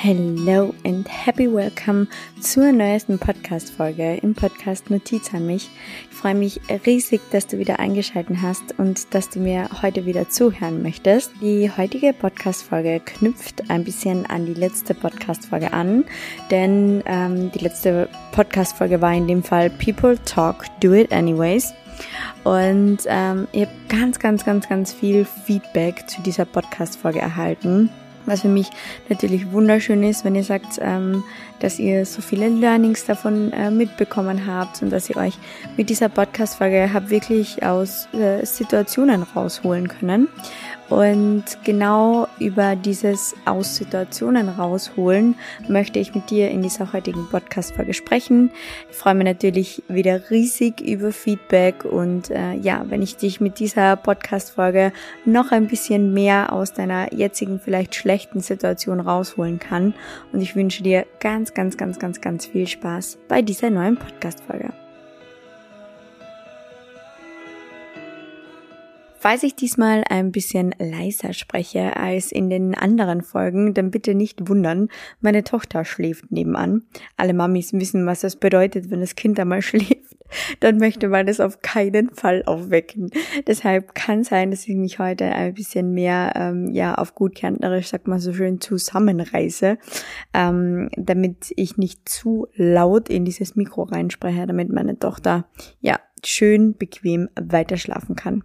Hello and happy welcome zur neuesten Podcast-Folge im Podcast Notiz an mich. Ich freue mich riesig, dass du wieder eingeschaltet hast und dass du mir heute wieder zuhören möchtest. Die heutige Podcast-Folge knüpft ein bisschen an die letzte Podcast-Folge an, denn ähm, die letzte Podcast-Folge war in dem Fall People Talk, Do It Anyways. Und ähm, ich habe ganz, ganz, ganz, ganz viel Feedback zu dieser Podcast-Folge erhalten was für mich natürlich wunderschön ist, wenn ihr sagt, ähm, dass ihr so viele Learnings davon äh, mitbekommen habt und dass ihr euch mit dieser Podcast-Folge habt wirklich aus äh, Situationen rausholen können. Und genau über dieses aus Situationen rausholen möchte ich mit dir in dieser heutigen Podcast-Folge sprechen. Ich freue mich natürlich wieder riesig über Feedback und äh, ja, wenn ich dich mit dieser Podcast-Folge noch ein bisschen mehr aus deiner jetzigen vielleicht schlechten Situation rausholen kann. Und ich wünsche dir ganz, ganz, ganz, ganz, ganz viel Spaß bei dieser neuen Podcast-Folge. Falls ich diesmal ein bisschen leiser spreche als in den anderen Folgen, dann bitte nicht wundern. Meine Tochter schläft nebenan. Alle Mamis wissen, was das bedeutet, wenn das Kind einmal schläft. Dann möchte man es auf keinen Fall aufwecken. Deshalb kann sein, dass ich mich heute ein bisschen mehr, ähm, ja, auf gut Kärntnerisch, sagt man so schön, zusammenreiße, ähm, damit ich nicht zu laut in dieses Mikro reinspreche, damit meine Tochter, ja, schön bequem weiterschlafen kann.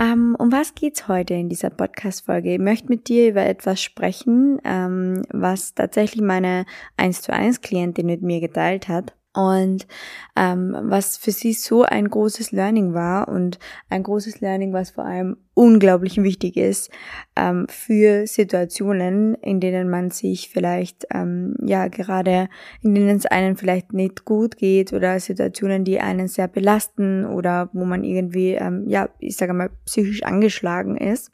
Ähm, um was geht's heute in dieser Podcast-Folge? Ich möchte mit dir über etwas sprechen, ähm, was tatsächlich meine 1 zu 1 Klientin mit mir geteilt hat und ähm, was für sie so ein großes Learning war und ein großes Learning, was vor allem unglaublich wichtig ist ähm, für Situationen, in denen man sich vielleicht ähm, ja gerade, in denen es einen vielleicht nicht gut geht oder Situationen, die einen sehr belasten oder wo man irgendwie ähm, ja ich sage mal psychisch angeschlagen ist.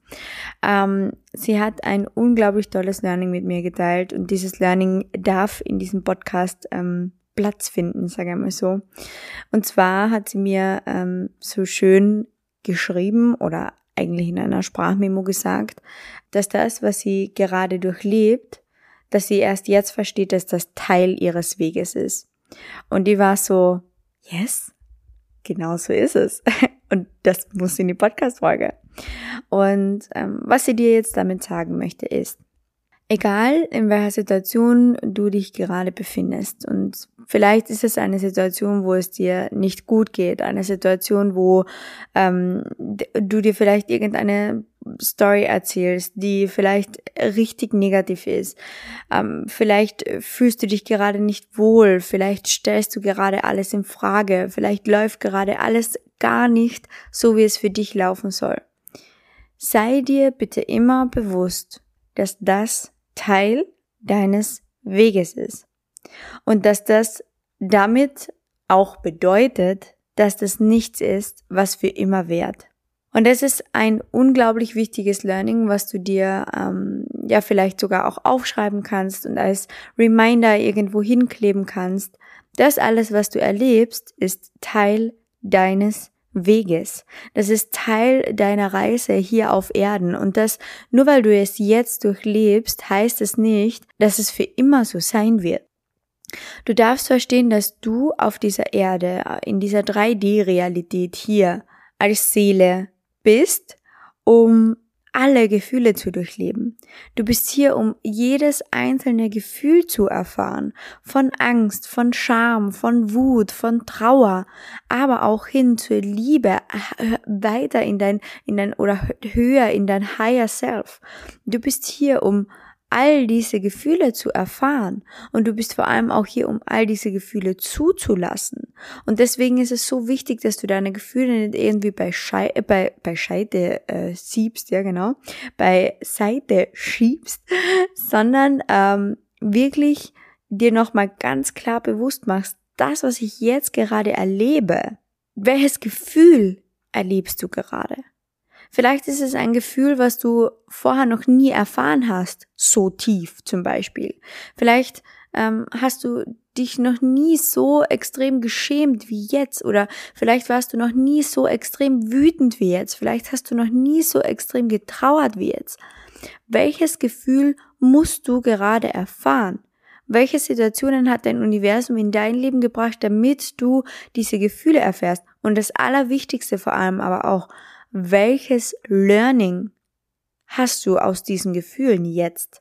Ähm, sie hat ein unglaublich tolles Learning mit mir geteilt und dieses Learning darf in diesem Podcast ähm, Platz finden, sage ich mal so. Und zwar hat sie mir ähm, so schön geschrieben oder eigentlich in einer Sprachmemo gesagt, dass das, was sie gerade durchlebt, dass sie erst jetzt versteht, dass das Teil ihres Weges ist. Und die war so, yes, genau so ist es. Und das muss in die Podcast-Folge. Und ähm, was sie dir jetzt damit sagen möchte, ist, Egal in welcher Situation du dich gerade befindest und vielleicht ist es eine Situation, wo es dir nicht gut geht, eine Situation, wo ähm, du dir vielleicht irgendeine Story erzählst, die vielleicht richtig negativ ist. Ähm, vielleicht fühlst du dich gerade nicht wohl, vielleicht stellst du gerade alles in Frage, vielleicht läuft gerade alles gar nicht so, wie es für dich laufen soll. Sei dir bitte immer bewusst, dass das Teil deines Weges ist. Und dass das damit auch bedeutet, dass das nichts ist, was für immer währt. Und es ist ein unglaublich wichtiges Learning, was du dir ähm, ja vielleicht sogar auch aufschreiben kannst und als Reminder irgendwo hinkleben kannst. Das alles, was du erlebst, ist Teil deines Weges. Das ist Teil deiner Reise hier auf Erden. Und das, nur weil du es jetzt durchlebst, heißt es nicht, dass es für immer so sein wird. Du darfst verstehen, dass du auf dieser Erde, in dieser 3D-Realität hier als Seele bist, um alle Gefühle zu durchleben. Du bist hier, um jedes einzelne Gefühl zu erfahren. Von Angst, von Scham, von Wut, von Trauer, aber auch hin zur Liebe, äh, weiter in dein, in dein, oder höher in dein Higher Self. Du bist hier, um all diese Gefühle zu erfahren. Und du bist vor allem auch hier, um all diese Gefühle zuzulassen. Und deswegen ist es so wichtig, dass du deine Gefühle nicht irgendwie bei, Schei äh, bei, bei Scheite äh, siebst, ja genau, bei Seite schiebst, sondern ähm, wirklich dir nochmal ganz klar bewusst machst, das, was ich jetzt gerade erlebe, welches Gefühl erlebst du gerade? Vielleicht ist es ein Gefühl, was du vorher noch nie erfahren hast, so tief zum Beispiel. Vielleicht ähm, hast du dich noch nie so extrem geschämt wie jetzt oder vielleicht warst du noch nie so extrem wütend wie jetzt. Vielleicht hast du noch nie so extrem getrauert wie jetzt. welches Gefühl musst du gerade erfahren? Welche Situationen hat dein Universum in dein Leben gebracht, damit du diese Gefühle erfährst? Und das Allerwichtigste vor allem aber auch, welches Learning hast du aus diesen Gefühlen jetzt?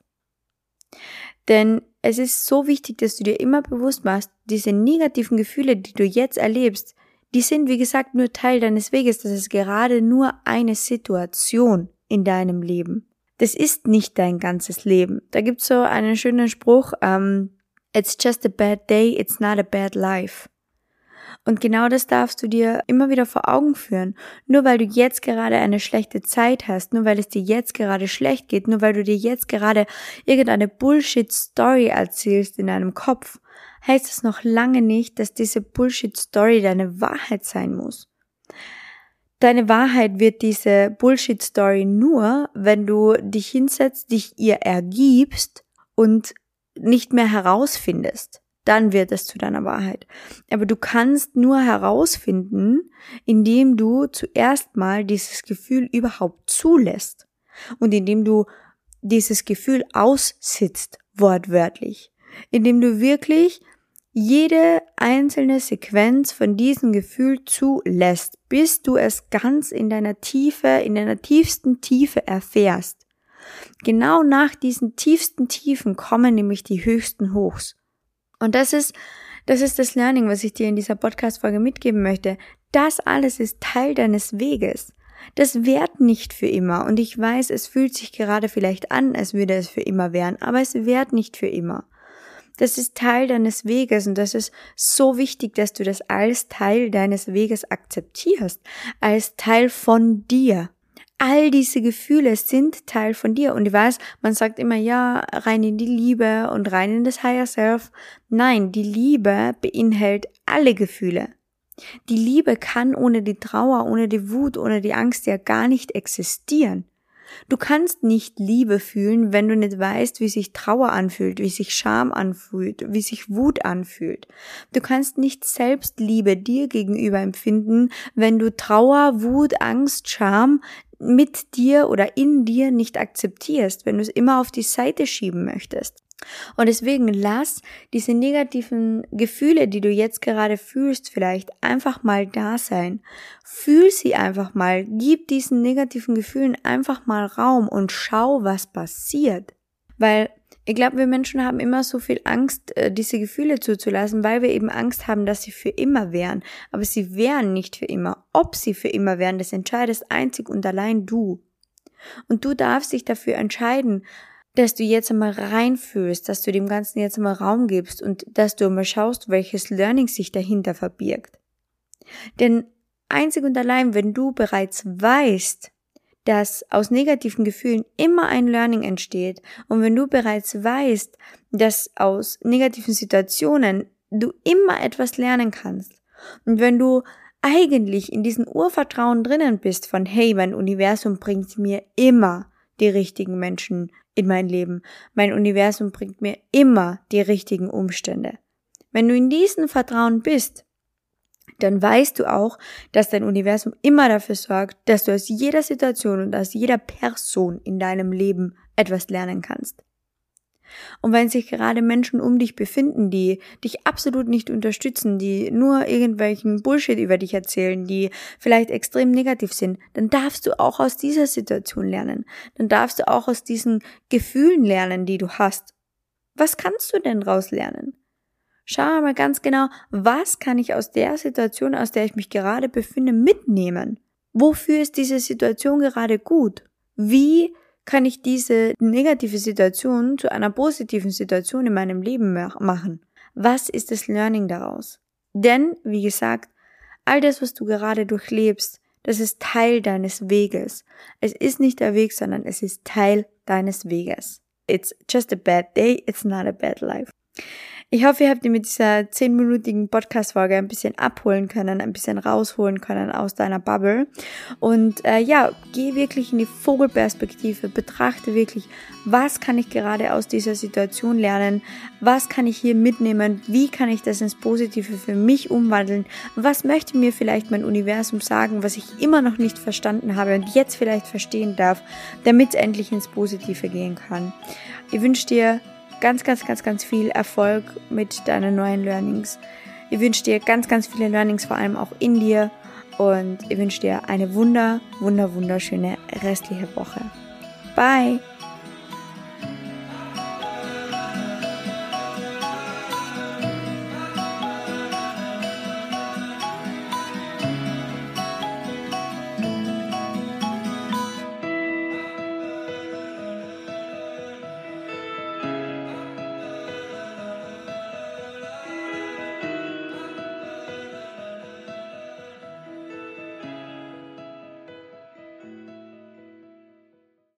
Denn es ist so wichtig, dass du dir immer bewusst machst, diese negativen Gefühle, die du jetzt erlebst, die sind, wie gesagt, nur Teil deines Weges. Das ist gerade nur eine Situation in deinem Leben das ist nicht dein ganzes Leben. Da gibt's so einen schönen Spruch, um, ähm, it's just a bad day, it's not a bad life. Und genau das darfst du dir immer wieder vor Augen führen. Nur weil du jetzt gerade eine schlechte Zeit hast, nur weil es dir jetzt gerade schlecht geht, nur weil du dir jetzt gerade irgendeine Bullshit-Story erzählst in deinem Kopf, heißt es noch lange nicht, dass diese Bullshit-Story deine Wahrheit sein muss. Deine Wahrheit wird diese Bullshit-Story nur, wenn du dich hinsetzt, dich ihr ergibst und nicht mehr herausfindest. Dann wird es zu deiner Wahrheit. Aber du kannst nur herausfinden, indem du zuerst mal dieses Gefühl überhaupt zulässt und indem du dieses Gefühl aussitzt, wortwörtlich. Indem du wirklich jede einzelne Sequenz von diesem Gefühl zulässt, bis du es ganz in deiner Tiefe, in deiner tiefsten Tiefe erfährst. Genau nach diesen tiefsten Tiefen kommen nämlich die höchsten Hochs. Und das ist, das ist das Learning, was ich dir in dieser Podcast-Folge mitgeben möchte. Das alles ist Teil deines Weges. Das währt nicht für immer. Und ich weiß, es fühlt sich gerade vielleicht an, als würde es für immer währen, aber es währt nicht für immer. Das ist Teil deines Weges und das ist so wichtig, dass du das als Teil deines Weges akzeptierst, als Teil von dir. All diese Gefühle sind Teil von dir. Und ich weiß, man sagt immer, ja, rein in die Liebe und rein in das Higher Self. Nein, die Liebe beinhaltet alle Gefühle. Die Liebe kann ohne die Trauer, ohne die Wut, ohne die Angst ja gar nicht existieren. Du kannst nicht Liebe fühlen, wenn du nicht weißt, wie sich Trauer anfühlt, wie sich Scham anfühlt, wie sich Wut anfühlt. Du kannst nicht selbst Liebe dir gegenüber empfinden, wenn du Trauer, Wut, Angst, Scham mit dir oder in dir nicht akzeptierst, wenn du es immer auf die Seite schieben möchtest. Und deswegen lass diese negativen Gefühle, die du jetzt gerade fühlst, vielleicht einfach mal da sein. Fühl sie einfach mal. Gib diesen negativen Gefühlen einfach mal Raum und schau, was passiert. Weil ich glaube, wir Menschen haben immer so viel Angst, äh, diese Gefühle zuzulassen, weil wir eben Angst haben, dass sie für immer wären. Aber sie wären nicht für immer. Ob sie für immer wären, das entscheidest einzig und allein du. Und du darfst dich dafür entscheiden, dass du jetzt einmal reinfühlst, dass du dem Ganzen jetzt einmal Raum gibst und dass du einmal schaust, welches Learning sich dahinter verbirgt. Denn einzig und allein, wenn du bereits weißt, dass aus negativen Gefühlen immer ein Learning entsteht und wenn du bereits weißt, dass aus negativen Situationen du immer etwas lernen kannst und wenn du eigentlich in diesem Urvertrauen drinnen bist von hey, mein Universum bringt mir immer die richtigen Menschen in mein Leben. Mein Universum bringt mir immer die richtigen Umstände. Wenn du in diesem Vertrauen bist, dann weißt du auch, dass dein Universum immer dafür sorgt, dass du aus jeder Situation und aus jeder Person in deinem Leben etwas lernen kannst. Und wenn sich gerade Menschen um dich befinden, die dich absolut nicht unterstützen, die nur irgendwelchen Bullshit über dich erzählen, die vielleicht extrem negativ sind, dann darfst du auch aus dieser Situation lernen. Dann darfst du auch aus diesen Gefühlen lernen, die du hast. Was kannst du denn daraus lernen? Schau mal ganz genau, was kann ich aus der Situation, aus der ich mich gerade befinde, mitnehmen? Wofür ist diese Situation gerade gut? Wie kann ich diese negative Situation zu einer positiven Situation in meinem Leben machen? Was ist das Learning daraus? Denn, wie gesagt, all das, was du gerade durchlebst, das ist Teil deines Weges. Es ist nicht der Weg, sondern es ist Teil deines Weges. It's just a bad day, it's not a bad life. Ich hoffe, ihr habt ihr mit dieser zehnminütigen Podcast-Folge ein bisschen abholen können, ein bisschen rausholen können aus deiner Bubble. Und äh, ja, geh wirklich in die Vogelperspektive, betrachte wirklich, was kann ich gerade aus dieser Situation lernen, was kann ich hier mitnehmen, wie kann ich das ins Positive für mich umwandeln, was möchte mir vielleicht mein Universum sagen, was ich immer noch nicht verstanden habe und jetzt vielleicht verstehen darf, damit es endlich ins Positive gehen kann. Ich wünsche dir ganz, ganz, ganz, ganz viel Erfolg mit deinen neuen Learnings. Ich wünsche dir ganz, ganz viele Learnings, vor allem auch in dir. Und ich wünsche dir eine wunder, wunder, wunderschöne restliche Woche. Bye!